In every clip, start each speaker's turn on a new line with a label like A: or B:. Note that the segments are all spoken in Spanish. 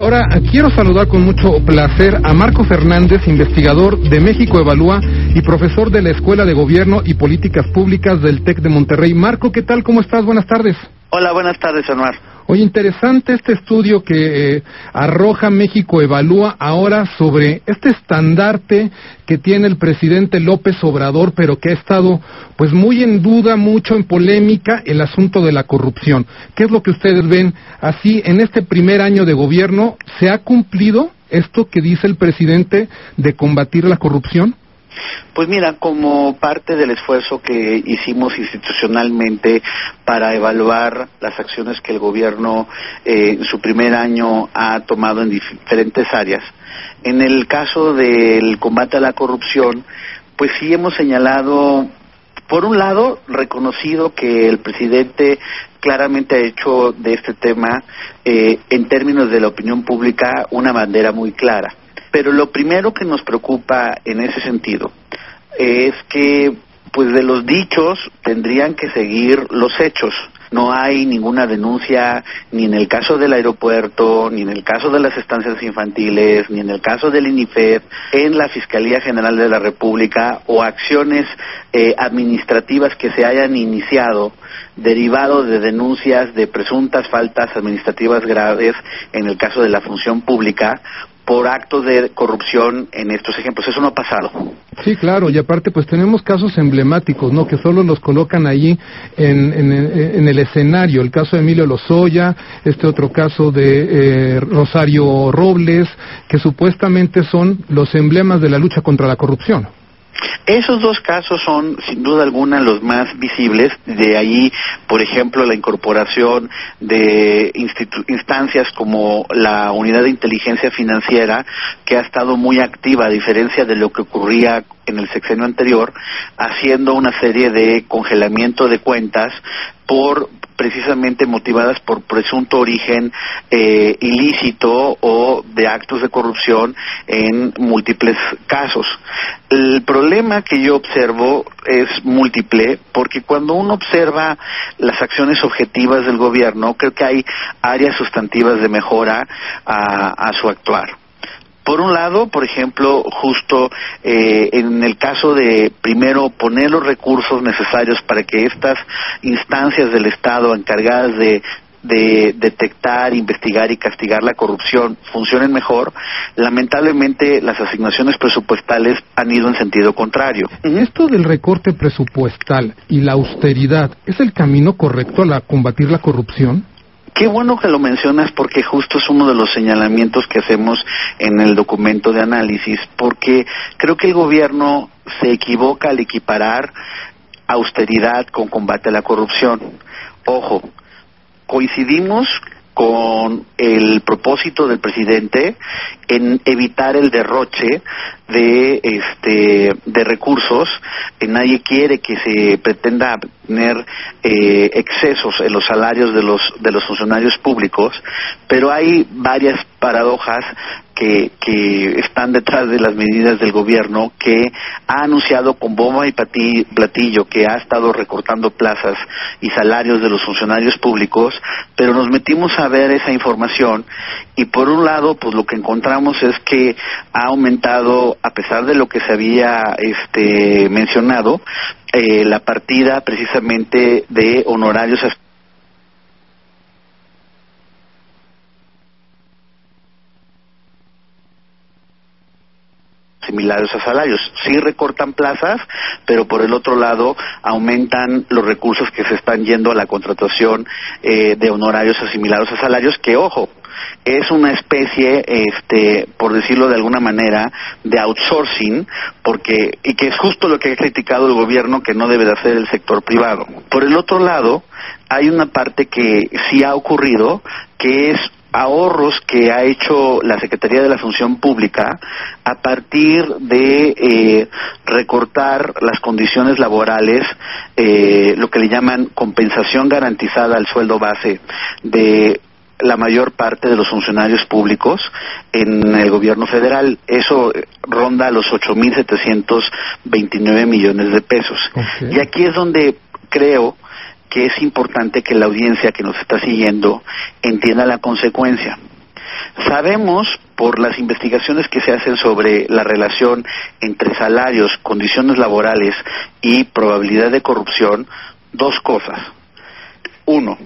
A: Ahora quiero saludar con mucho placer a Marco Fernández, investigador de México Evalúa y profesor de la Escuela de Gobierno y Políticas Públicas del TEC de Monterrey. Marco, ¿qué tal? ¿Cómo estás? Buenas tardes.
B: Hola, buenas tardes, Anuar.
A: Oye, interesante este estudio que eh, arroja México Evalúa ahora sobre este estandarte que tiene el presidente López Obrador, pero que ha estado pues muy en duda, mucho en polémica el asunto de la corrupción. ¿Qué es lo que ustedes ven así en este primer año de gobierno? ¿Se ha cumplido esto que dice el presidente de combatir la corrupción?
B: Pues mira, como parte del esfuerzo que hicimos institucionalmente para evaluar las acciones que el gobierno eh, en su primer año ha tomado en diferentes áreas, en el caso del combate a la corrupción, pues sí hemos señalado por un lado, reconocido que el presidente claramente ha hecho de este tema, eh, en términos de la opinión pública, una bandera muy clara. Pero lo primero que nos preocupa en ese sentido es que, pues de los dichos tendrían que seguir los hechos. No hay ninguna denuncia ni en el caso del aeropuerto, ni en el caso de las estancias infantiles, ni en el caso del INIFED, en la Fiscalía General de la República o acciones eh, administrativas que se hayan iniciado derivado de denuncias de presuntas faltas administrativas graves en el caso de la función pública por actos de corrupción en estos ejemplos. Eso no ha pasado.
A: Sí, claro, y aparte pues tenemos casos emblemáticos, ¿no? Que solo los colocan allí en, en, el escenario. El caso de Emilio Lozoya, este otro caso de eh, Rosario Robles, que supuestamente son los emblemas de la lucha contra la corrupción.
B: Esos dos casos son, sin duda alguna, los más visibles. De ahí, por ejemplo, la incorporación de instancias como la Unidad de Inteligencia Financiera, que ha estado muy activa, a diferencia de lo que ocurría en el sexenio anterior, haciendo una serie de congelamiento de cuentas por precisamente motivadas por presunto origen eh, ilícito o de actos de corrupción en múltiples casos. El problema que yo observo es múltiple porque cuando uno observa las acciones objetivas del gobierno, creo que hay áreas sustantivas de mejora a su actuar. Por un lado, por ejemplo, justo eh, en el caso de primero poner los recursos necesarios para que estas instancias del Estado encargadas de de detectar, investigar y castigar la corrupción funcionen mejor, lamentablemente las asignaciones presupuestales han ido en sentido contrario.
A: Esto del recorte presupuestal y la austeridad, ¿es el camino correcto a combatir la corrupción?
B: Qué bueno que lo mencionas porque justo es uno de los señalamientos que hacemos en el documento de análisis, porque creo que el gobierno se equivoca al equiparar austeridad con combate a la corrupción. Ojo, coincidimos con el propósito del presidente en evitar el derroche de este de recursos. Nadie quiere que se pretenda tener eh, excesos en los salarios de los de los funcionarios públicos pero hay varias paradojas que, están detrás de las medidas del gobierno que ha anunciado con bomba y platillo que ha estado recortando plazas y salarios de los funcionarios públicos, pero nos metimos a ver esa información y por un lado pues lo que encontramos es que ha aumentado a pesar de lo que se había este mencionado eh, la partida precisamente de honorarios similares a salarios. Sí recortan plazas, pero por el otro lado aumentan los recursos que se están yendo a la contratación eh, de honorarios asimilados a salarios, que ojo, es una especie, este, por decirlo de alguna manera, de outsourcing, porque y que es justo lo que ha criticado el gobierno que no debe de hacer el sector privado. Por el otro lado, hay una parte que sí ha ocurrido, que es ahorros que ha hecho la Secretaría de la Función Pública a partir de eh, recortar las condiciones laborales, eh, lo que le llaman compensación garantizada al sueldo base de la mayor parte de los funcionarios públicos en el gobierno federal. Eso ronda los 8.729 millones de pesos. Y aquí es donde creo que es importante que la audiencia que nos está siguiendo entienda la consecuencia. Sabemos por las investigaciones que se hacen sobre la relación entre salarios, condiciones laborales y probabilidad de corrupción, dos cosas. Uno,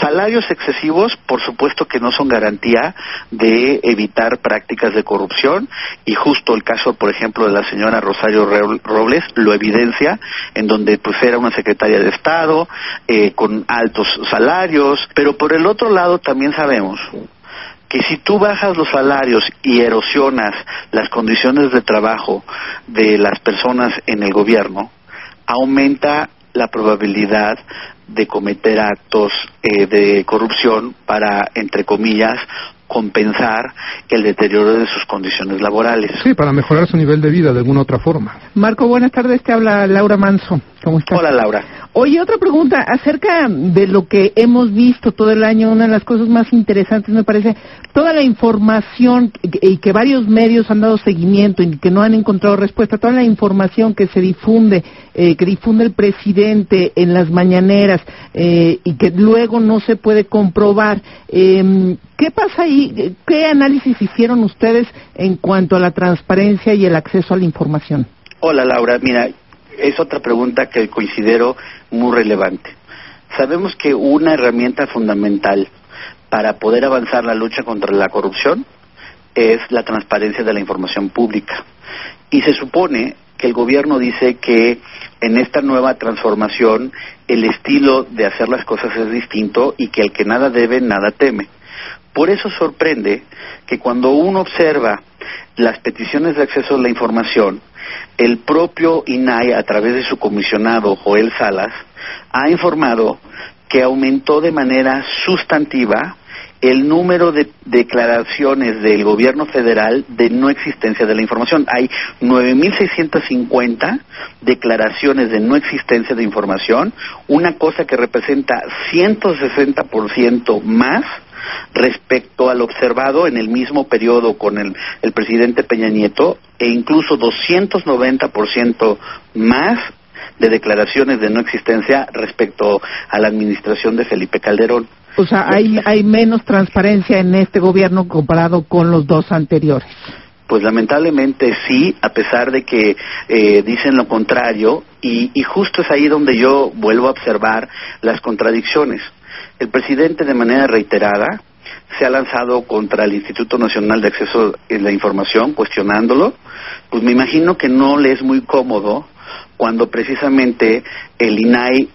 B: Salarios excesivos, por supuesto que no son garantía de evitar prácticas de corrupción y justo el caso, por ejemplo, de la señora Rosario Robles lo evidencia, en donde pues era una secretaria de Estado eh, con altos salarios, pero por el otro lado también sabemos que si tú bajas los salarios y erosionas las condiciones de trabajo de las personas en el gobierno, aumenta la probabilidad de cometer actos eh, de corrupción para, entre comillas, compensar el deterioro de sus condiciones laborales.
A: Sí, para mejorar su nivel de vida de alguna otra forma.
C: Marco, buenas tardes. Te habla Laura Manso. ¿Cómo estás?
B: Hola, Laura.
C: Oye, otra pregunta acerca de lo que hemos visto todo el año. Una de las cosas más interesantes me parece toda la información y que varios medios han dado seguimiento y que no han encontrado respuesta. Toda la información que se difunde, eh, que difunde el presidente en las mañaneras eh, y que luego no se puede comprobar. Eh, ¿Qué pasa ahí? ¿Qué análisis hicieron ustedes en cuanto a la transparencia y el acceso a la información?
B: Hola, Laura. Mira, es otra pregunta que considero muy relevante. Sabemos que una herramienta fundamental para poder avanzar la lucha contra la corrupción es la transparencia de la información pública. Y se supone que el gobierno dice que en esta nueva transformación el estilo de hacer las cosas es distinto y que el que nada debe, nada teme. Por eso sorprende que cuando uno observa las peticiones de acceso a la información, el propio INAI, a través de su comisionado Joel Salas, ha informado que aumentó de manera sustantiva el número de declaraciones del gobierno federal de no existencia de la información. Hay 9.650 declaraciones de no existencia de información, una cosa que representa 160% más respecto al observado en el mismo periodo con el, el presidente Peña Nieto e incluso 290% más de declaraciones de no existencia respecto a la administración de Felipe Calderón.
C: O sea, hay, hay menos transparencia en este gobierno comparado con los dos anteriores.
B: Pues lamentablemente sí, a pesar de que eh, dicen lo contrario, y, y justo es ahí donde yo vuelvo a observar las contradicciones. El presidente de manera reiterada se ha lanzado contra el Instituto Nacional de Acceso a la Información, cuestionándolo, pues me imagino que no le es muy cómodo cuando precisamente el INAI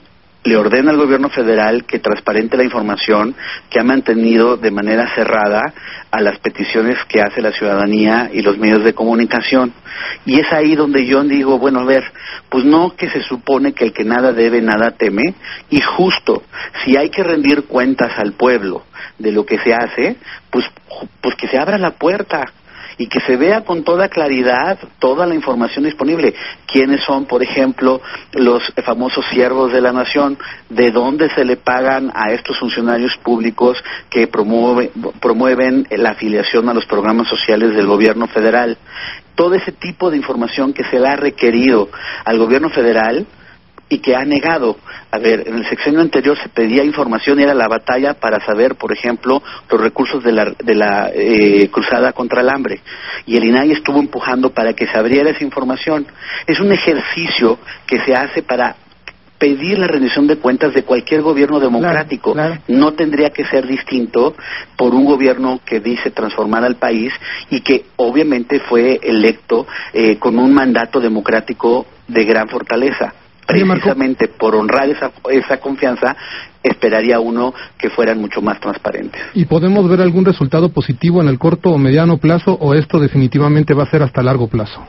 B: le ordena al gobierno federal que transparente la información que ha mantenido de manera cerrada a las peticiones que hace la ciudadanía y los medios de comunicación. Y es ahí donde yo digo, bueno, a ver, pues no que se supone que el que nada debe, nada teme, y justo, si hay que rendir cuentas al pueblo de lo que se hace, pues, pues que se abra la puerta y que se vea con toda claridad toda la información disponible. ¿Quiénes son, por ejemplo, los famosos siervos de la nación? ¿De dónde se le pagan a estos funcionarios públicos que promueven la afiliación a los programas sociales del gobierno federal? Todo ese tipo de información que se le ha requerido al gobierno federal y que ha negado. A ver, en el sexenio anterior se pedía información y era la batalla para saber, por ejemplo, los recursos de la, de la eh, cruzada contra el hambre. Y el INAI estuvo empujando para que se abriera esa información. Es un ejercicio que se hace para pedir la rendición de cuentas de cualquier gobierno democrático. No tendría que ser distinto por un gobierno que dice transformar al país y que obviamente fue electo eh, con un mandato democrático de gran fortaleza precisamente por honrar esa, esa confianza, esperaría uno que fueran mucho más transparentes.
A: ¿Y podemos ver algún resultado positivo en el corto o mediano plazo o esto definitivamente va a ser hasta largo plazo?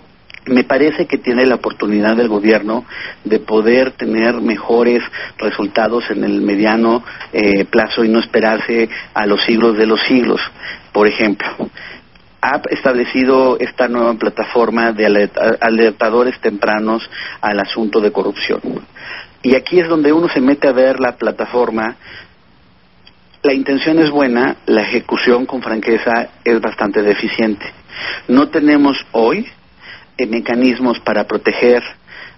B: me parece que tiene la oportunidad del gobierno de poder tener mejores resultados en el mediano eh, plazo y no esperarse a los siglos de los siglos. Por ejemplo, ha establecido esta nueva plataforma de alertadores tempranos al asunto de corrupción. Y aquí es donde uno se mete a ver la plataforma. La intención es buena, la ejecución con franqueza es bastante deficiente. No tenemos hoy eh, mecanismos para proteger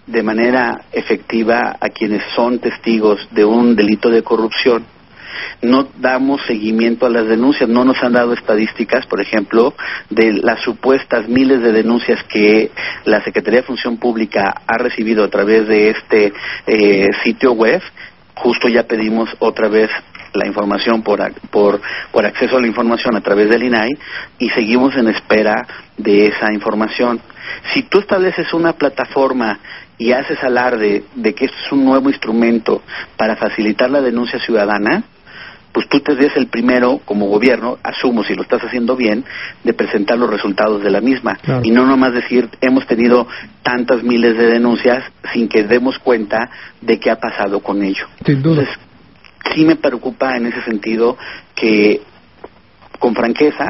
B: de manera efectiva a quienes son testigos de un delito de corrupción no damos seguimiento a las denuncias, no nos han dado estadísticas, por ejemplo, de las supuestas miles de denuncias que la Secretaría de Función Pública ha recibido a través de este eh, sitio web. Justo ya pedimos otra vez la información por, por, por acceso a la información a través del INAI y seguimos en espera de esa información. Si tú estableces una plataforma y haces alarde de que esto es un nuevo instrumento para facilitar la denuncia ciudadana, pues tú te el primero como gobierno, asumo si lo estás haciendo bien, de presentar los resultados de la misma. Y no nomás decir hemos tenido tantas miles de denuncias sin que demos cuenta de qué ha pasado con ello.
A: Entonces,
B: sí me preocupa en ese sentido que con franqueza,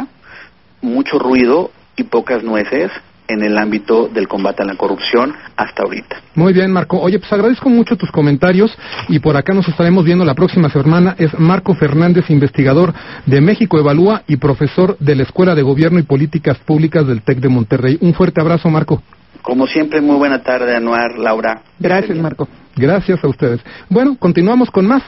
B: mucho ruido y pocas nueces en el ámbito del combate a la corrupción hasta ahorita.
A: Muy bien, Marco. Oye, pues agradezco mucho tus comentarios y por acá nos estaremos viendo la próxima semana. Es Marco Fernández, investigador de México Evalúa y profesor de la Escuela de Gobierno y Políticas Públicas del TEC de Monterrey. Un fuerte abrazo, Marco.
B: Como siempre, muy buena tarde, Anuar, Laura.
C: Gracias, Marco.
A: Gracias a ustedes. Bueno, continuamos con más.